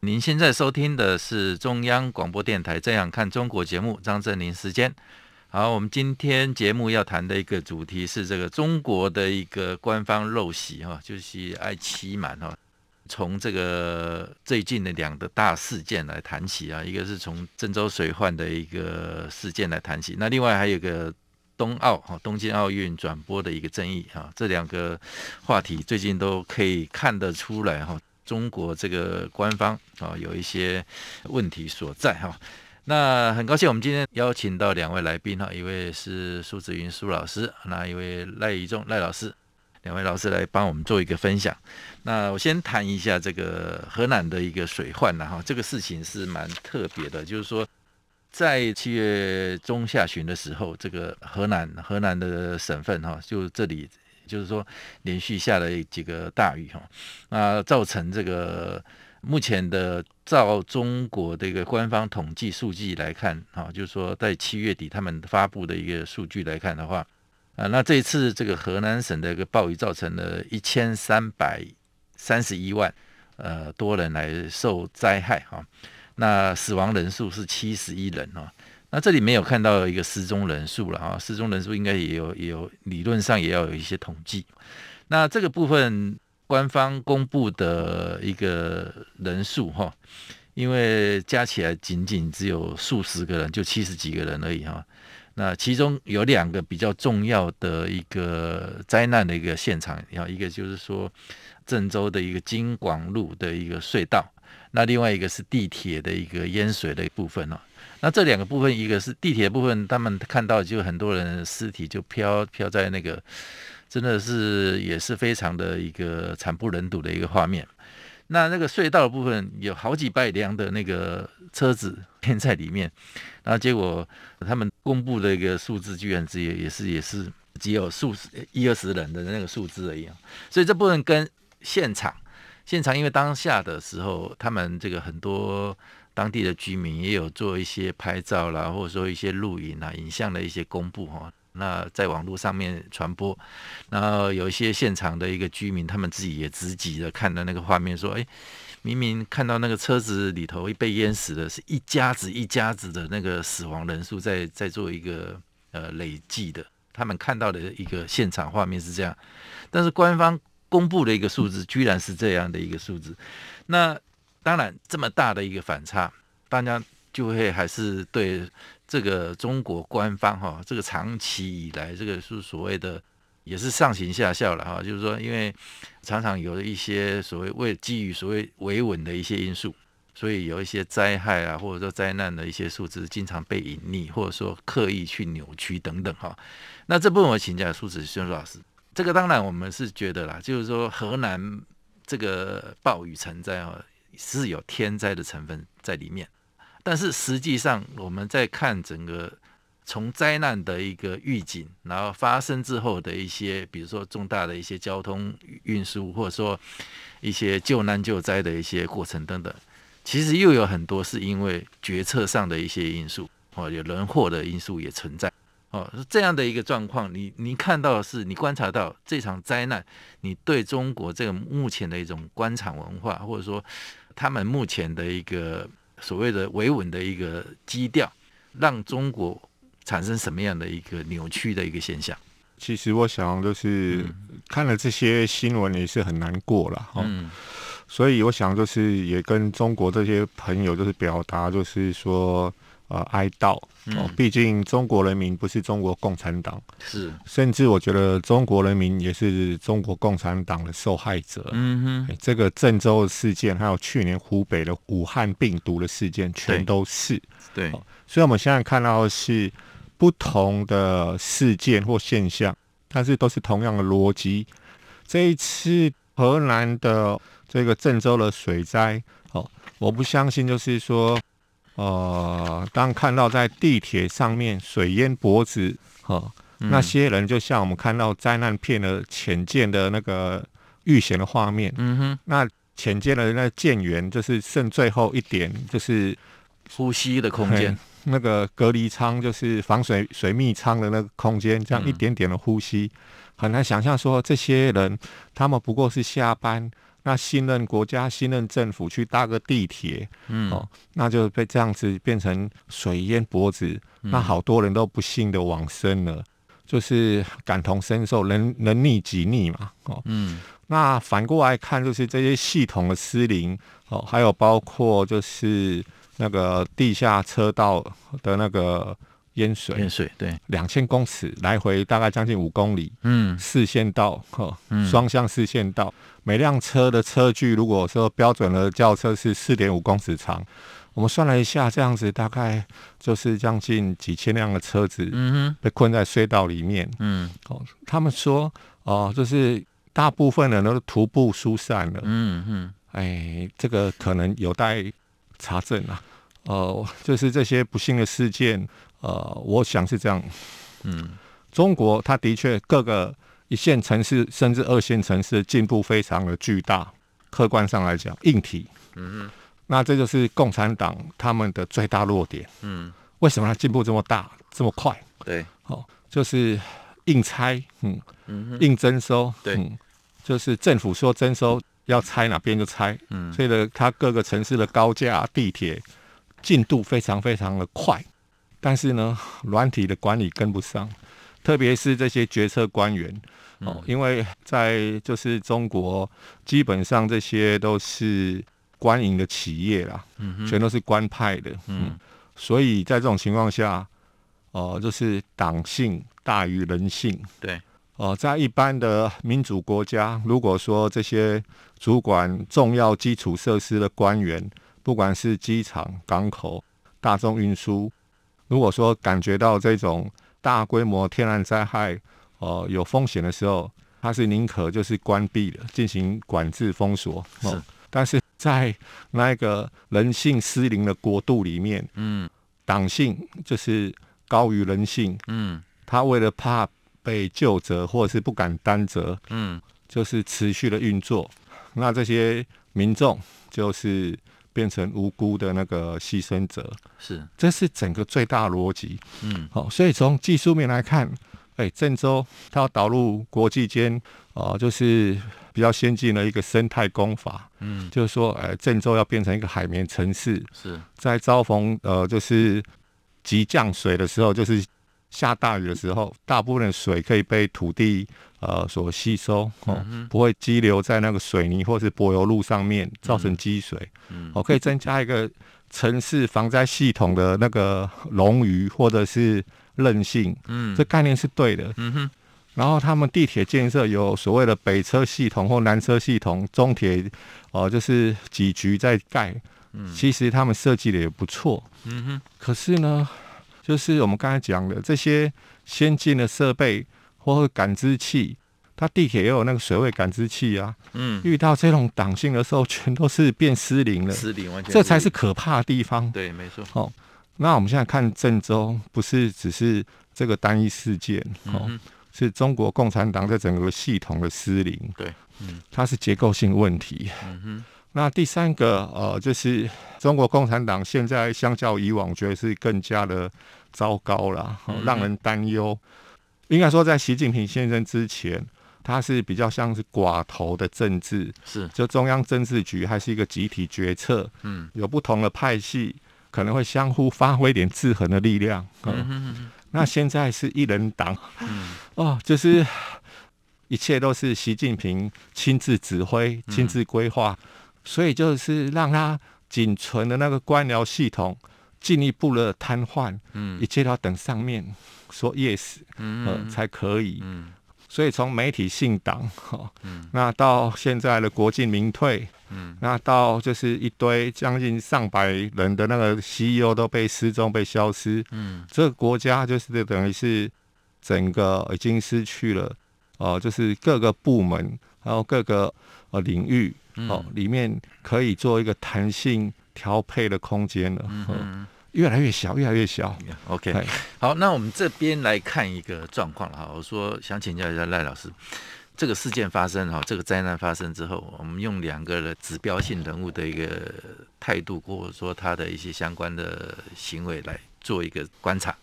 您现在收听的是中央广播电台《这样看中国》节目，张振林时间。好，我们今天节目要谈的一个主题是这个中国的一个官方陋习哈，就是爱欺瞒哈。从这个最近的两个大事件来谈起啊，一个是从郑州水患的一个事件来谈起，那另外还有一个。冬奥哈，东京奥运转播的一个争议哈，这两个话题最近都可以看得出来哈，中国这个官方啊有一些问题所在哈。那很高兴我们今天邀请到两位来宾哈，一位是苏子云苏老师，那一位赖宜中赖老师，两位老师来帮我们做一个分享。那我先谈一下这个河南的一个水患呐哈，这个事情是蛮特别的，就是说。在七月中下旬的时候，这个河南河南的省份哈，就这里就是说连续下了几个大雨哈，啊，造成这个目前的照中国的一个官方统计数据来看哈，就是说在七月底他们发布的一个数据来看的话，啊，那这一次这个河南省的一个暴雨造成了一千三百三十一万呃多人来受灾害哈。那死亡人数是七十一人哦，那这里没有看到一个失踪人数了啊，失踪人数应该也有也有，理论上也要有一些统计。那这个部分官方公布的一个人数哈，因为加起来仅仅只有数十个人，就七十几个人而已哈。那其中有两个比较重要的一个灾难的一个现场，然后一个就是说郑州的一个京广路的一个隧道。那另外一个是地铁的一个淹水的一部分哦，那这两个部分，一个是地铁部分，他们看到就很多人尸体就飘飘在那个，真的是也是非常的一个惨不忍睹的一个画面。那那个隧道的部分有好几百辆的那个车子偏在里面，然后结果他们公布的一个数字居然只有也是也是只有数十一二十人的那个数字而已，所以这部分跟现场。现场因为当下的时候，他们这个很多当地的居民也有做一些拍照啦，或者说一些录影啊、影像的一些公布哈。那在网络上面传播，然后有一些现场的一个居民，他们自己也直击的看到那个画面，说：“哎，明明看到那个车子里头被淹死的是一家子一家子的那个死亡人数在在做一个呃累计的，他们看到的一个现场画面是这样，但是官方。”公布的一个数字居然是这样的一个数字，那当然这么大的一个反差，大家就会还是对这个中国官方哈，这个长期以来这个是所谓的也是上行下效了哈，就是说因为常常有一些所谓为基于所谓维稳的一些因素，所以有一些灾害啊或者说灾难的一些数字经常被隐匿或者说刻意去扭曲等等哈。那这部分我请教苏紫云老师。这个当然我们是觉得啦，就是说河南这个暴雨成灾啊，是有天灾的成分在里面。但是实际上我们在看整个从灾难的一个预警，然后发生之后的一些，比如说重大的一些交通运输，或者说一些救难救灾的一些过程等等，其实又有很多是因为决策上的一些因素，哦，有人祸的因素也存在。哦，是这样的一个状况，你你看到的是，你观察到这场灾难，你对中国这个目前的一种官场文化，或者说他们目前的一个所谓的维稳的一个基调，让中国产生什么样的一个扭曲的一个现象？其实我想就是看了这些新闻也是很难过了哈，嗯，所以我想就是也跟中国这些朋友就是表达就是说。呃，哀悼哦，毕竟中国人民不是中国共产党，是，甚至我觉得中国人民也是中国共产党的受害者。嗯哼，这个郑州的事件，还有去年湖北的武汉病毒的事件，全都是。对，对，所以我们现在看到的是不同的事件或现象，但是都是同样的逻辑。这一次河南的这个郑州的水灾哦，我不相信，就是说，呃，当看到在地铁上面水淹脖子，哦，嗯、那些人就像我们看到灾难片的浅见的那个遇险的画面，嗯哼，那浅见的那舰员就是剩最后一点，就是呼吸的空间。那个隔离舱就是防水水密舱的那个空间，这样一点点的呼吸，嗯、很难想象说这些人他们不过是下班，那信任国家、信任政府去搭个地铁，嗯，哦，那就被这样子变成水淹脖子，嗯、那好多人都不幸的往生了，就是感同身受，人人逆己逆嘛，哦，嗯，那反过来看，就是这些系统的失灵，哦，还有包括就是。那个地下车道的那个淹水，淹水对，两千公尺来回大概将近五公里，嗯，四线道，哈，双向四线道，每辆车的车距如果说标准的轿车是四点五公尺长，我们算了一下，这样子大概就是将近几千辆的车子，嗯，被困在隧道里面，嗯，哦，他们说，哦，就是大部分人都徒步疏散了，嗯嗯，哎，这个可能有待查证啊。呃，就是这些不幸的事件，呃，我想是这样。嗯，中国它的确各个一线城市甚至二线城市进步非常的巨大。客观上来讲，硬体，嗯哼，那这就是共产党他们的最大弱点。嗯，为什么它进步这么大这么快？对，哦，就是硬拆，嗯，嗯硬征收，对，嗯，就是政府说征收要拆哪边就拆。嗯，所以呢，它各个城市的高架地铁。进度非常非常的快，但是呢，软体的管理跟不上，特别是这些决策官员哦，嗯、因为在就是中国，基本上这些都是官营的企业啦，嗯，全都是官派的，嗯，嗯，所以在这种情况下，哦、呃，就是党性大于人性，对，哦、呃，在一般的民主国家，如果说这些主管重要基础设施的官员，不管是机场、港口、大众运输，如果说感觉到这种大规模天然灾害，呃，有风险的时候，他是宁可就是关闭的，进行管制封锁。是、呃，但是在那个人性失灵的国度里面，嗯，党性就是高于人性，嗯，他为了怕被救责或者是不敢担责，嗯，就是持续的运作，那这些民众就是。变成无辜的那个牺牲者，是，这是整个最大逻辑。嗯，好，所以从技术面来看，哎，郑州它要导入国际间，哦、呃，就是比较先进的一个生态工法。嗯，就是说，哎，郑州要变成一个海绵城市，是在遭逢呃，就是急降水的时候，就是。下大雨的时候，大部分的水可以被土地呃所吸收，哦，嗯、不会积留在那个水泥或是柏油路上面，造成积水。嗯，哦，可以增加一个城市防灾系统的那个冗余或者是韧性。嗯，这概念是对的。嗯哼。然后他们地铁建设有所谓的北车系统或南车系统，中铁哦、呃、就是几局在盖。嗯，其实他们设计的也不错。嗯哼。可是呢？就是我们刚才讲的这些先进的设备或者感知器，它地铁也有那个水位感知器啊。嗯，遇到这种党性的时候，全都是变失灵了。失灵完全，这才是可怕的地方。对，没错。哦，那我们现在看郑州，不是只是这个单一事件，哦，嗯、是中国共产党在整个系统的失灵。对，嗯，它是结构性问题。嗯哼。那第三个，呃，就是中国共产党现在相较以往，我觉得是更加的。糟糕了，让人担忧。应该说，在习近平先生之前，他是比较像是寡头的政治，是。就中央政治局还是一个集体决策，嗯，有不同的派系可能会相互发挥一点制衡的力量。嗯，嗯哼哼，那现在是一人党，嗯，哦，就是一切都是习近平亲自指挥、亲自规划，嗯，所以就是让他仅存的那个官僚系统。进一步的瘫痪，嗯，一切都要等上面说 yes，嗯，呃，才可以，嗯，所以从媒体信党，哈，嗯，那到现在的国进民退，嗯，那到就是一堆将近上百人的那个 CEO 都被失踪、被消失，嗯，这个国家就是等于是整个已经失去了，哦，就是各个部门，然后各个呃领域哦，里面可以做一个弹性调配的空间了。嗯，嗯越来越小，越来越小。OK，好，那我们这边来看一个状况了哈。我说想请教一下赖老师，这个事件发生哈，这个灾难发生之后，我们用两个的指标性人物的一个态度，或者说他的一些相关的行为来做一个观察。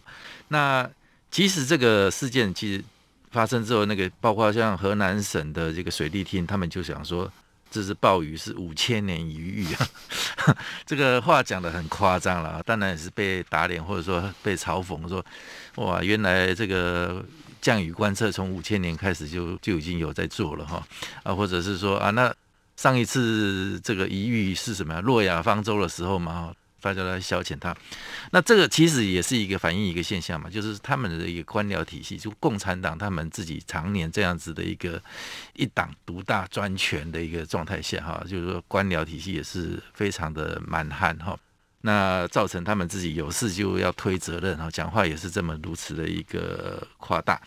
那其实这个事件其实发生之后，那个包括像河南省的这个水利厅，他们就想说。这是暴雨，是五千年一遇啊！这个话讲的很夸张了，当然也是被打脸，或者说被嘲讽，说哇，原来这个降雨观测从五千年开始就就已经有在做了哈啊，或者是说啊，那上一次这个一遇是什么呀？诺亚方舟的时候嘛。大家来消遣他，那这个其实也是一个反映一个现象嘛，就是他们的一个官僚体系，就共产党他们自己常年这样子的一个一党独大专权的一个状态下哈，就是说官僚体系也是非常的蛮横哈，那造成他们自己有事就要推责任哈，讲话也是这么如此的一个夸大，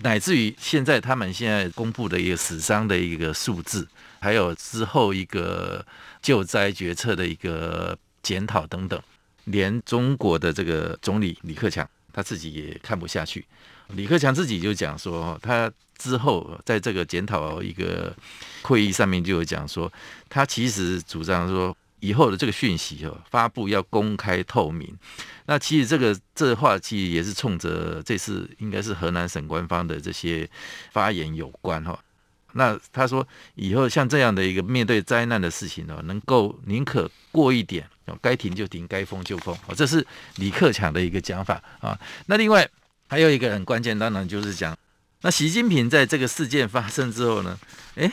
乃至于现在他们现在公布的一个死伤的一个数字，还有之后一个救灾决策的一个。检讨等等，连中国的这个总理李克强他自己也看不下去。李克强自己就讲说，他之后在这个检讨一个会议上面就有讲说，他其实主张说，以后的这个讯息哦发布要公开透明。那其实这个这话其实也是冲着这次应该是河南省官方的这些发言有关哈。那他说以后像这样的一个面对灾难的事情呢，能够宁可过一点。该停就停，该封就封，哦，这是李克强的一个讲法啊。那另外还有一个很关键，当然就是讲，那习近平在这个事件发生之后呢，诶，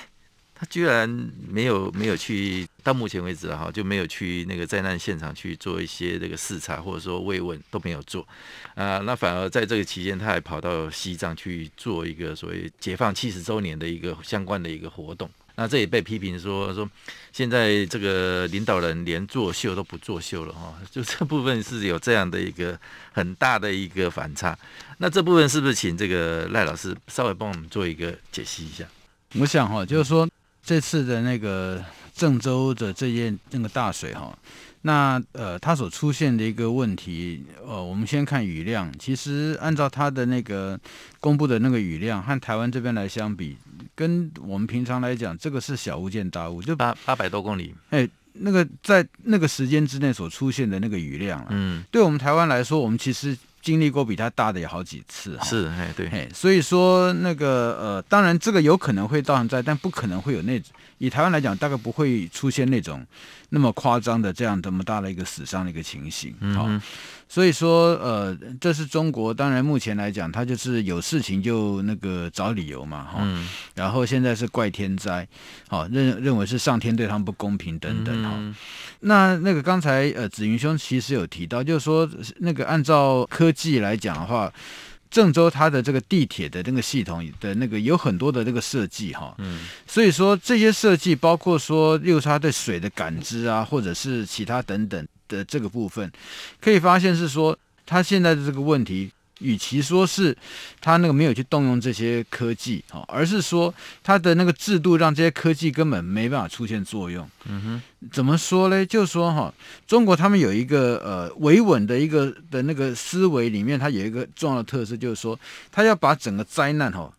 他居然没有没有去，到目前为止哈，就没有去那个灾难现场去做一些这个视察，或者说慰问都没有做啊。那反而在这个期间，他还跑到西藏去做一个所谓解放七十周年的一个相关的一个活动。那这也被批评说说，现在这个领导人连作秀都不作秀了哈，就这部分是有这样的一个很大的一个反差。那这部分是不是请这个赖老师稍微帮我们做一个解析一下？我想哈，就是说这次的那个郑州的这件那个大水哈。那呃，它所出现的一个问题，呃，我们先看雨量。其实按照它的那个公布的那个雨量，和台湾这边来相比，跟我们平常来讲，这个是小巫见大巫，就八八百多公里。哎，那个在那个时间之内所出现的那个雨量，嗯，对我们台湾来说，我们其实经历过比他大的也好几次。是，哎，对，哎，所以说那个呃，当然这个有可能会造成灾，但不可能会有那以台湾来讲，大概不会出现那种。那么夸张的这样这么大的一个死伤的一个情形，好、嗯，所以说呃，这是中国，当然目前来讲，他就是有事情就那个找理由嘛，哈、嗯，然后现在是怪天灾，好认认为是上天对他们不公平等等，哈、嗯，那那个刚才呃子云兄其实有提到，就是说那个按照科技来讲的话。郑州它的这个地铁的那个系统的那个有很多的这个设计哈，嗯，所以说这些设计包括说，例如它对水的感知啊，或者是其他等等的这个部分，可以发现是说他现在的这个问题。与其说是他那个没有去动用这些科技，哈，而是说他的那个制度让这些科技根本没办法出现作用。嗯哼，怎么说呢？就是说哈，中国他们有一个呃维稳的一个的那个思维里面，它有一个重要的特色，就是说他要把整个灾难哈。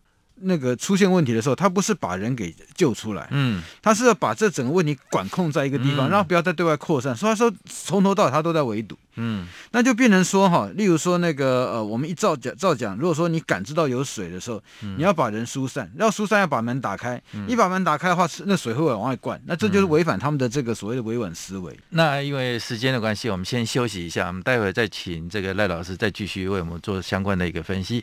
那个出现问题的时候，他不是把人给救出来，嗯，他是要把这整个问题管控在一个地方，然后不要再对外扩散。所以他说从头到尾他都在围堵，嗯，那就变成说哈，例如说那个呃，我们一照讲照讲，如果说你感知到有水的时候，你要把人疏散，要疏散要把门打开，一把门打开的话，那水会往外灌，那这就是违反他们的这个所谓的维稳思维。那因为时间的关系，我们先休息一下，我们待会再请这个赖老师再继续为我们做相关的一个分析。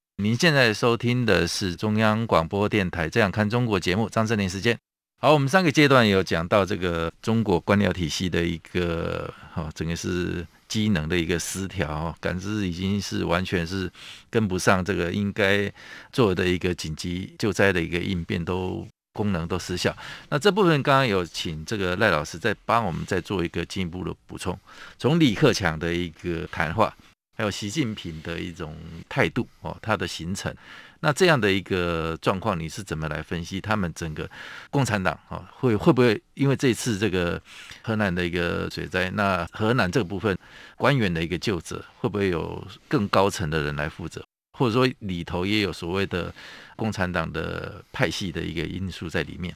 您现在收听的是中央广播电台《这样看中国》节目，张正霖时间。好，我们上个阶段有讲到这个中国官僚体系的一个哈，整个是机能的一个失调，感知已经是完全是跟不上这个应该做的一个紧急救灾的一个应变，都功能都失效。那这部分刚刚有请这个赖老师再帮我们再做一个进一步的补充，从李克强的一个谈话。还有习近平的一种态度哦，他的形成，那这样的一个状况，你是怎么来分析？他们整个共产党啊，会会不会因为这次这个河南的一个水灾，那河南这个部分官员的一个救责，会不会有更高层的人来负责？或者说里头也有所谓的共产党的派系的一个因素在里面？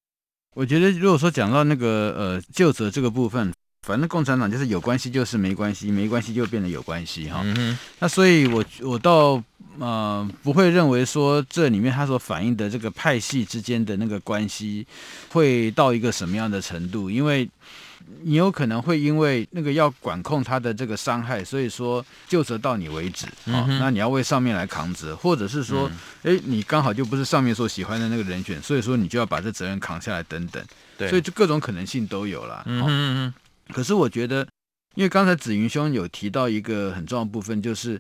我觉得，如果说讲到那个呃究责这个部分。反正共产党就是有关系就是没关系，没关系就变得有关系哈。嗯、那所以我，我我倒呃不会认为说这里面它所反映的这个派系之间的那个关系会到一个什么样的程度，因为你有可能会因为那个要管控他的这个伤害，所以说就责到你为止啊，那你要为上面来扛责，或者是说，哎、嗯，你刚好就不是上面所喜欢的那个人选，所以说你就要把这责任扛下来等等。对，所以就各种可能性都有了。嗯嗯。可是我觉得，因为刚才子云兄有提到一个很重要的部分，就是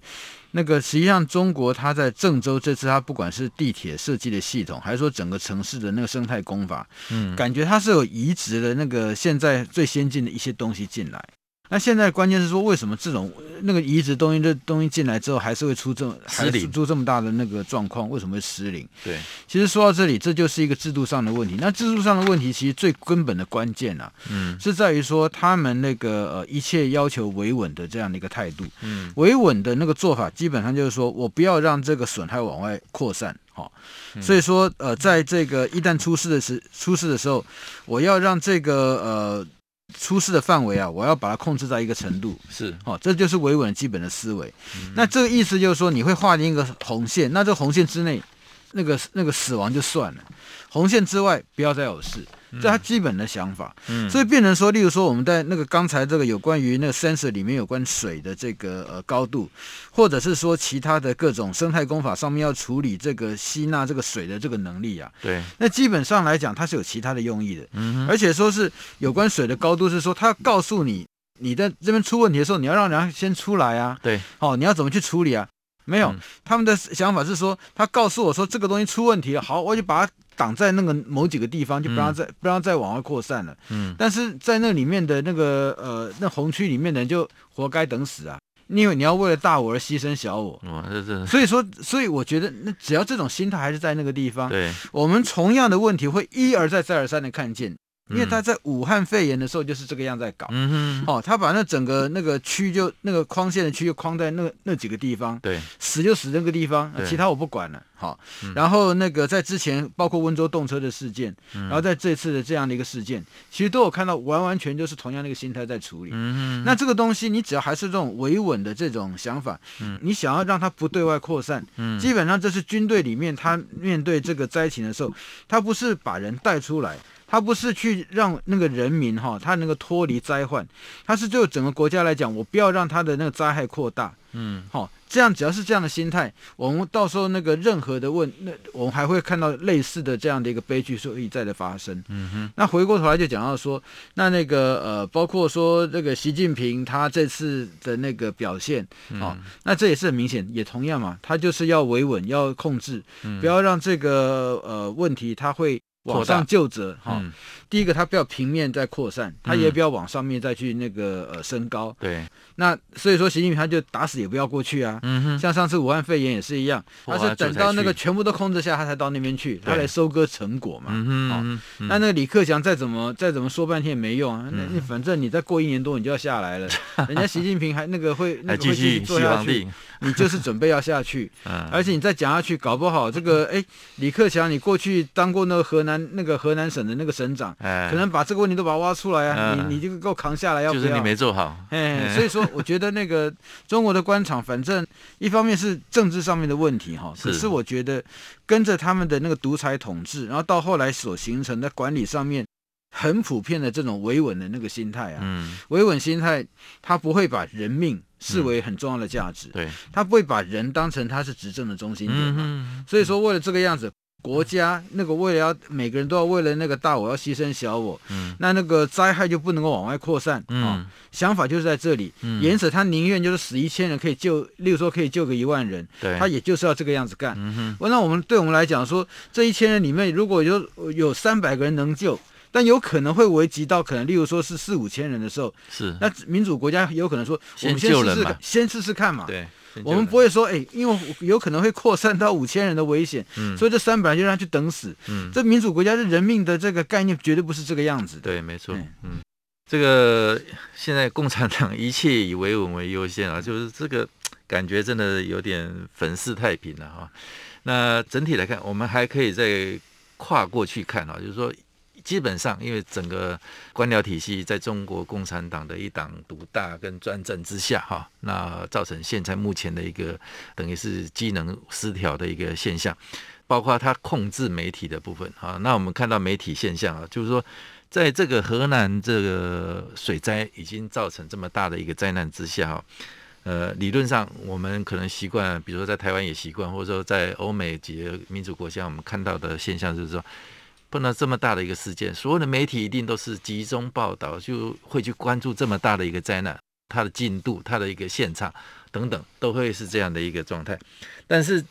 那个实际上中国它在郑州这次它不管是地铁设计的系统，还是说整个城市的那个生态工法，嗯，感觉它是有移植的那个现在最先进的一些东西进来。那现在关键是说，为什么这种那个移植东西这东西进来之后，还是会出这么还是出这么大的那个状况？为什么会失灵？对，其实说到这里，这就是一个制度上的问题。那制度上的问题，其实最根本的关键啊，嗯，是在于说他们那个呃一切要求维稳的这样的一个态度。嗯，维稳的那个做法，基本上就是说我不要让这个损害往外扩散。好，所以说呃，在这个一旦出事的时出事的时候，我要让这个呃。出事的范围啊，我要把它控制在一个程度，是哦，这就是维稳基本的思维。嗯、那这个意思就是说，你会划定一个红线，那这红线之内，那个那个死亡就算了，红线之外不要再有事。这他基本的想法，嗯，所以变成说，例如说，我们在那个刚才这个有关于那个 sensor 里面有关水的这个呃高度，或者是说其他的各种生态工法上面要处理这个吸纳这个水的这个能力啊，对，那基本上来讲它是有其他的用意的，嗯，而且说是有关水的高度是说，他要告诉你你在这边出问题的时候，你要让人家先出来啊，对，哦，你要怎么去处理啊？没有，嗯、他们的想法是说，他告诉我说这个东西出问题了，好，我就把它。挡在那个某几个地方，就不让再、嗯、不让再往外扩散了。嗯，但是在那里面的那个呃那红区里面的人就活该等死啊！因为你要为了大我而牺牲小我。哇，这这。所以说，所以我觉得，那只要这种心态还是在那个地方，对，我们同样的问题会一而再再而三的看见。因为他在武汉肺炎的时候就是这个样在搞，嗯哼，哦，他把那整个那个区就那个框线的区就框在那那几个地方，对，死就死那个地方，其他我不管了，好，嗯、然后那个在之前包括温州动车的事件，嗯、然后在这次的这样的一个事件，其实都有看到完完全就是同样的一个心态在处理，嗯哼，那这个东西你只要还是这种维稳的这种想法，嗯，你想要让它不对外扩散，嗯，基本上这是军队里面他面对这个灾情的时候，他不是把人带出来。他不是去让那个人民哈，他能够脱离灾患，他是就整个国家来讲，我不要让他的那个灾害扩大，嗯，好，这样只要是这样的心态，我们到时候那个任何的问，那我们还会看到类似的这样的一个悲剧是一再的发生，嗯哼。那回过头来就讲到说，那那个呃，包括说这个习近平他这次的那个表现，好，那这也是很明显，也同样嘛，他就是要维稳，要控制，不要让这个呃问题他会。往上就折哈。嗯、第一个，它不要平面再扩散，它也不要往上面再去那个呃升高。对。那所以说，习近平他就打死也不要过去啊。嗯哼。像上次武汉肺炎也是一样，他是等到那个全部都控制下，他才到那边去，他来收割成果嘛。嗯哼。哦。那那个李克强再怎么再怎么说半天也没用啊。那你反正你再过一年多，你就要下来了。人家习近平还那个会那个会继续做下去，你就是准备要下去。而且你再讲下去，搞不好这个哎，李克强你过去当过那个河南那个河南省的那个省长，可能把这个问题都把它挖出来啊。你你这个给我扛下来要不要？就是你没做好。哎，所以说我觉得那个中国的官场，反正一方面是政治上面的问题哈，可是我觉得跟着他们的那个独裁统治，然后到后来所形成的管理上面。很普遍的这种维稳的那个心态啊，嗯，维稳心态，他不会把人命视为很重要的价值，对，他不会把人当成他是执政的中心点嘛，所以说为了这个样子，国家那个为了要每个人都要为了那个大我要牺牲小我，嗯，那那个灾害就不能够往外扩散，嗯，想法就是在这里，嗯，因此他宁愿就是死一千人可以救，例如说可以救个一万人，对，他也就是要这个样子干，嗯哼，那我们对我们来讲说，这一千人里面如果有有三百个人能救。但有可能会危及到可能，例如说是四五千人的时候，是。那民主国家有可能说，我们先试试，先试试看嘛。对，我们不会说，哎，因为有可能会扩散到五千人的危险，嗯，所以这三百人就让他去等死。嗯，这民主国家是人命的这个概念绝对不是这个样子。对，没错。嗯，这个现在共产党一切以维稳为优先啊，就是这个感觉真的有点粉饰太平了哈。那整体来看，我们还可以再跨过去看啊，就是说。基本上，因为整个官僚体系在中国共产党的一党独大跟专政之下，哈，那造成现在目前的一个等于是机能失调的一个现象，包括他控制媒体的部分，哈，那我们看到媒体现象啊，就是说，在这个河南这个水灾已经造成这么大的一个灾难之下，哈，呃，理论上我们可能习惯，比如说在台湾也习惯，或者说在欧美几个民主国家，我们看到的现象就是说。碰到这么大的一个事件，所有的媒体一定都是集中报道，就会去关注这么大的一个灾难，它的进度、它的一个现场等等，都会是这样的一个状态。但是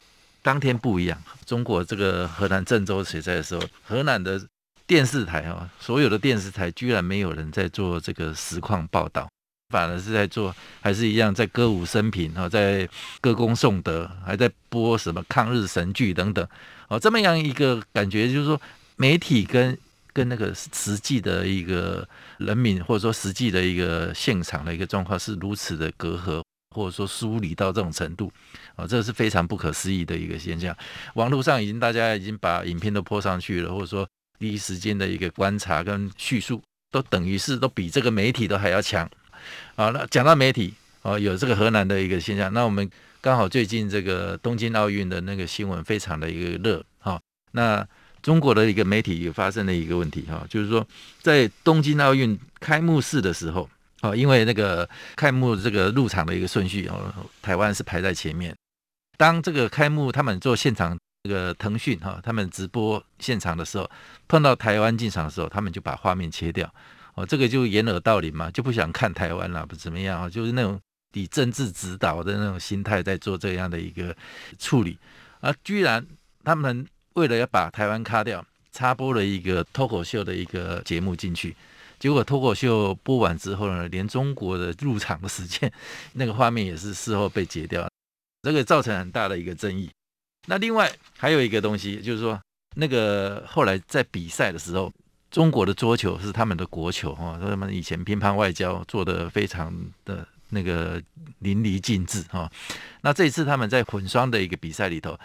当天不一样，中国这个河南郑州水灾的时候，河南的电视台啊，所有的电视台居然没有人在做这个实况报道，反而是在做，还是一样在歌舞升平啊，在歌功颂德，还在播什么抗日神剧等等，哦，这么样一个感觉，就是说。媒体跟跟那个实际的一个人民，或者说实际的一个现场的一个状况是如此的隔阂，或者说疏离到这种程度，啊，这是非常不可思议的一个现象。网络上已经大家已经把影片都泼上去了，或者说第一时间的一个观察跟叙述，都等于是都比这个媒体都还要强。啊，那讲到媒体，啊，有这个河南的一个现象，那我们刚好最近这个东京奥运的那个新闻非常的一个热，哈，那。中国的一个媒体也发生了一个问题哈，就是说在东京奥运开幕式的时候，啊，因为那个开幕这个入场的一个顺序哦，台湾是排在前面。当这个开幕他们做现场这个腾讯哈，他们直播现场的时候，碰到台湾进场的时候，他们就把画面切掉。哦，这个就掩耳盗铃嘛，就不想看台湾了，不怎么样啊，就是那种以政治指导的那种心态在做这样的一个处理啊，居然他们。为了要把台湾卡掉，插播了一个脱口秀的一个节目进去，结果脱口秀播完之后呢，连中国的入场的时间，那个画面也是事后被截掉，这个造成很大的一个争议。那另外还有一个东西，就是说那个后来在比赛的时候，中国的桌球是他们的国球哈，他们以前乒乓外交做得非常的那个淋漓尽致哈。那这一次他们在混双的一个比赛里头。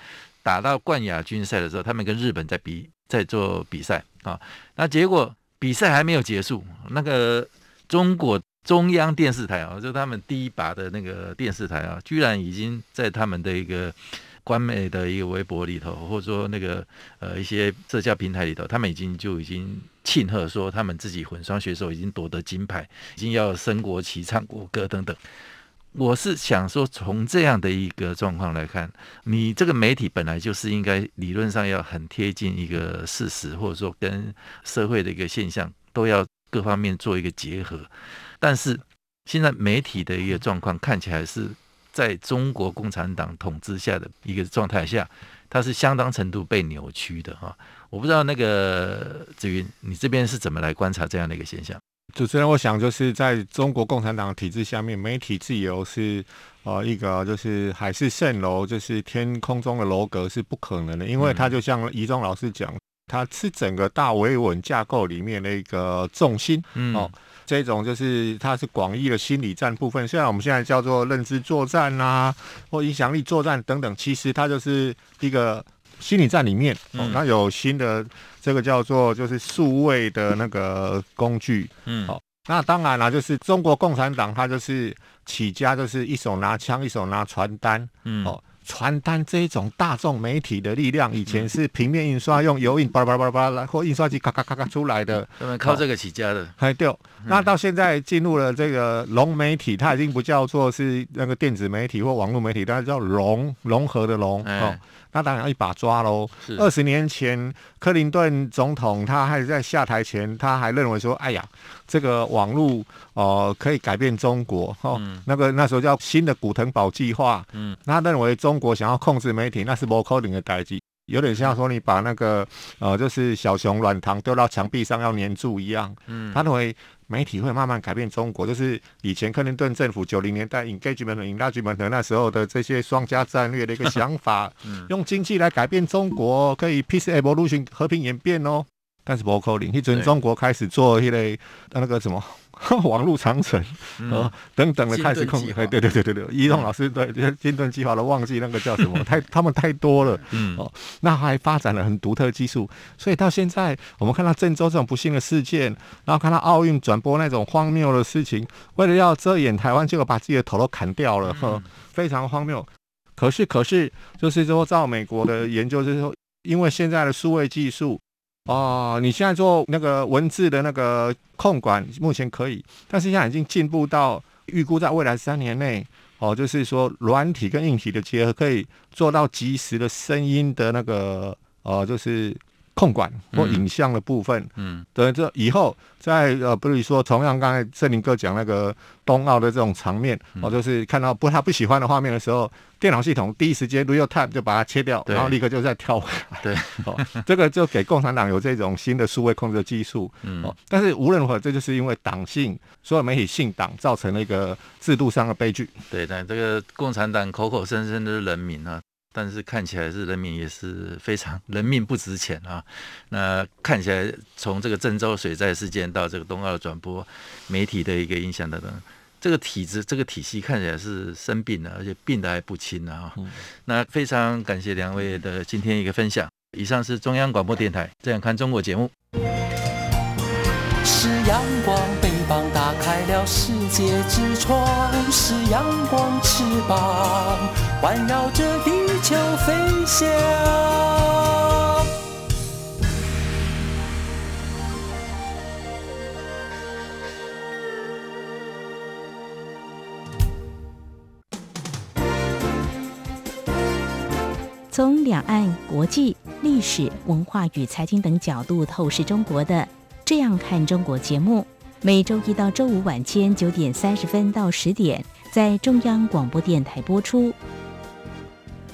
打到冠亚军赛的时候，他们跟日本在比，在做比赛啊。那结果比赛还没有结束，那个中国中央电视台啊，就他们第一把的那个电视台啊，居然已经在他们的一个官媒的一个微博里头，或者说那个呃一些社交平台里头，他们已经就已经庆贺说他们自己混双选手已经夺得金牌，已经要升国旗、唱国歌等等。我是想说，从这样的一个状况来看，你这个媒体本来就是应该理论上要很贴近一个事实，或者说跟社会的一个现象都要各方面做一个结合。但是现在媒体的一个状况看起来是在中国共产党统治下的一个状态下，它是相当程度被扭曲的哈。我不知道那个子云，你这边是怎么来观察这样的一个现象？主持人，我想就是在中国共产党体制下面，媒体自由是呃一个就是海市蜃楼，就是天空中的楼阁是不可能的，因为它就像仪中老师讲，它是整个大维稳架构里面的一个重心。嗯、哦，这种就是它是广义的心理战部分，虽然我们现在叫做认知作战啊，或影响力作战等等，其实它就是一个。心理战里面，哦，那有新的这个叫做就是数位的那个工具，嗯，好，那当然了，就是中国共产党，它就是起家就是一手拿枪，一手拿传单，嗯，哦。传单这一种大众媒体的力量，以前是平面印刷，用油印叭叭叭叭叭，或印刷机咔咔咔咔出来的，他们靠这个起家的。还对，那到现在进入了这个融媒体，它已经不叫做是那个电子媒体或网络媒体，它叫融融合的融。哦，那当然要一把抓喽。二十年前，克林顿总统他还在下台前，他还认为说，哎呀。这个网络哦、呃，可以改变中国哦。嗯、那个那时候叫新的古腾堡计划。嗯，他认为中国想要控制媒体，那是不可能的代际，有点像说你把那个呃，就是小熊软糖丢到墙壁上要粘住一样。嗯，他认为媒体会慢慢改变中国，就是以前克林顿政府九零年代 engagement engagement 那时候的这些双加战略的一个想法，嗯、用经济来改变中国，可以 peace evolution 和平演变哦。但是不可能，一阵中国开始做一类那个什么网络长城，呃等等的开始控制，对对对对对，移动老师对金盾计划都忘记那个叫什么，太他们太多了，嗯哦，那还发展了很独特技术，所以到现在我们看到郑州这种不幸的事件，然后看到奥运转播那种荒谬的事情，为了要遮掩台湾，结果把自己的头都砍掉了，呵，非常荒谬。可是可是就是说，照美国的研究就是说，因为现在的数位技术。哦，你现在做那个文字的那个控管，目前可以，但是现在已经进步到预估在未来三年内，哦，就是说软体跟硬体的结合，可以做到及时的声音的那个，哦，就是。控管或影像的部分，嗯，等这以后在呃，比如说同样刚才圣林哥讲那个冬奥的这种场面，哦、嗯、就是看到不他不喜欢的画面的时候，电脑系统第一时间 real time 就把它切掉，然后立刻就再跳回来。对，哦，这个就给共产党有这种新的数位控制技术。嗯，哦，但是无论如何，这就是因为党性，所有媒体信党，造成了一个制度上的悲剧。对，但这个共产党口口声声都是人民啊。但是看起来是人民也是非常人命不值钱啊！那看起来从这个郑州水灾事件到这个冬奥转播媒体的一个影响等等，这个体制这个体系看起来是生病了，而且病的还不轻啊！嗯、那非常感谢两位的今天一个分享。以上是中央广播电台《这样看中国》节目。是阳光，翅膀打开了世界之窗；是阳光，翅膀环绕着地球飞翔。从两岸、国际、历史、文化与财经等角度透视中国的。这样看中国节目，每周一到周五晚间九点三十分到十点，在中央广播电台播出。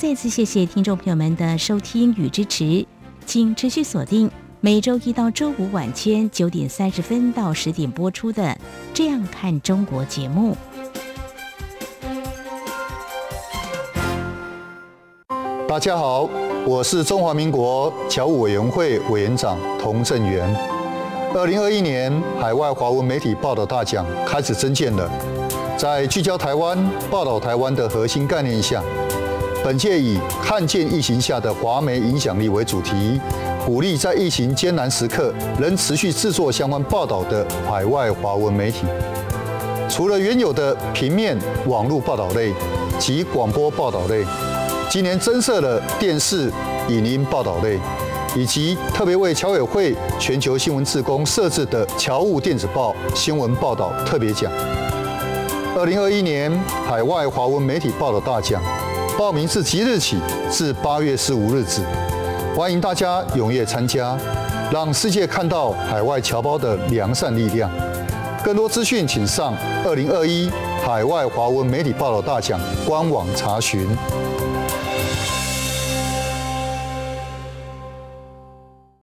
再次谢谢听众朋友们的收听与支持，请持续锁定每周一到周五晚间九点三十分到十点播出的《这样看中国》节目。大家好，我是中华民国侨务委员会委员长童振源。二零二一年海外华文媒体报道大奖开始征件了，在聚焦台湾、报道台湾的核心概念下，本届以“看见疫情下的华媒影响力”为主题，鼓励在疫情艰难时刻仍持续制作相关报道的海外华文媒体。除了原有的平面、网络报道类及广播报道类，今年增设了电视、影音报道类。以及特别为侨委会全球新闻志工设置的侨务电子报新闻报道特别奖。二零二一年海外华文媒体报道大奖，报名是即日起至八月十五日止，欢迎大家踊跃参加，让世界看到海外侨胞的良善力量。更多资讯，请上二零二一海外华文媒体报道大奖官网查询。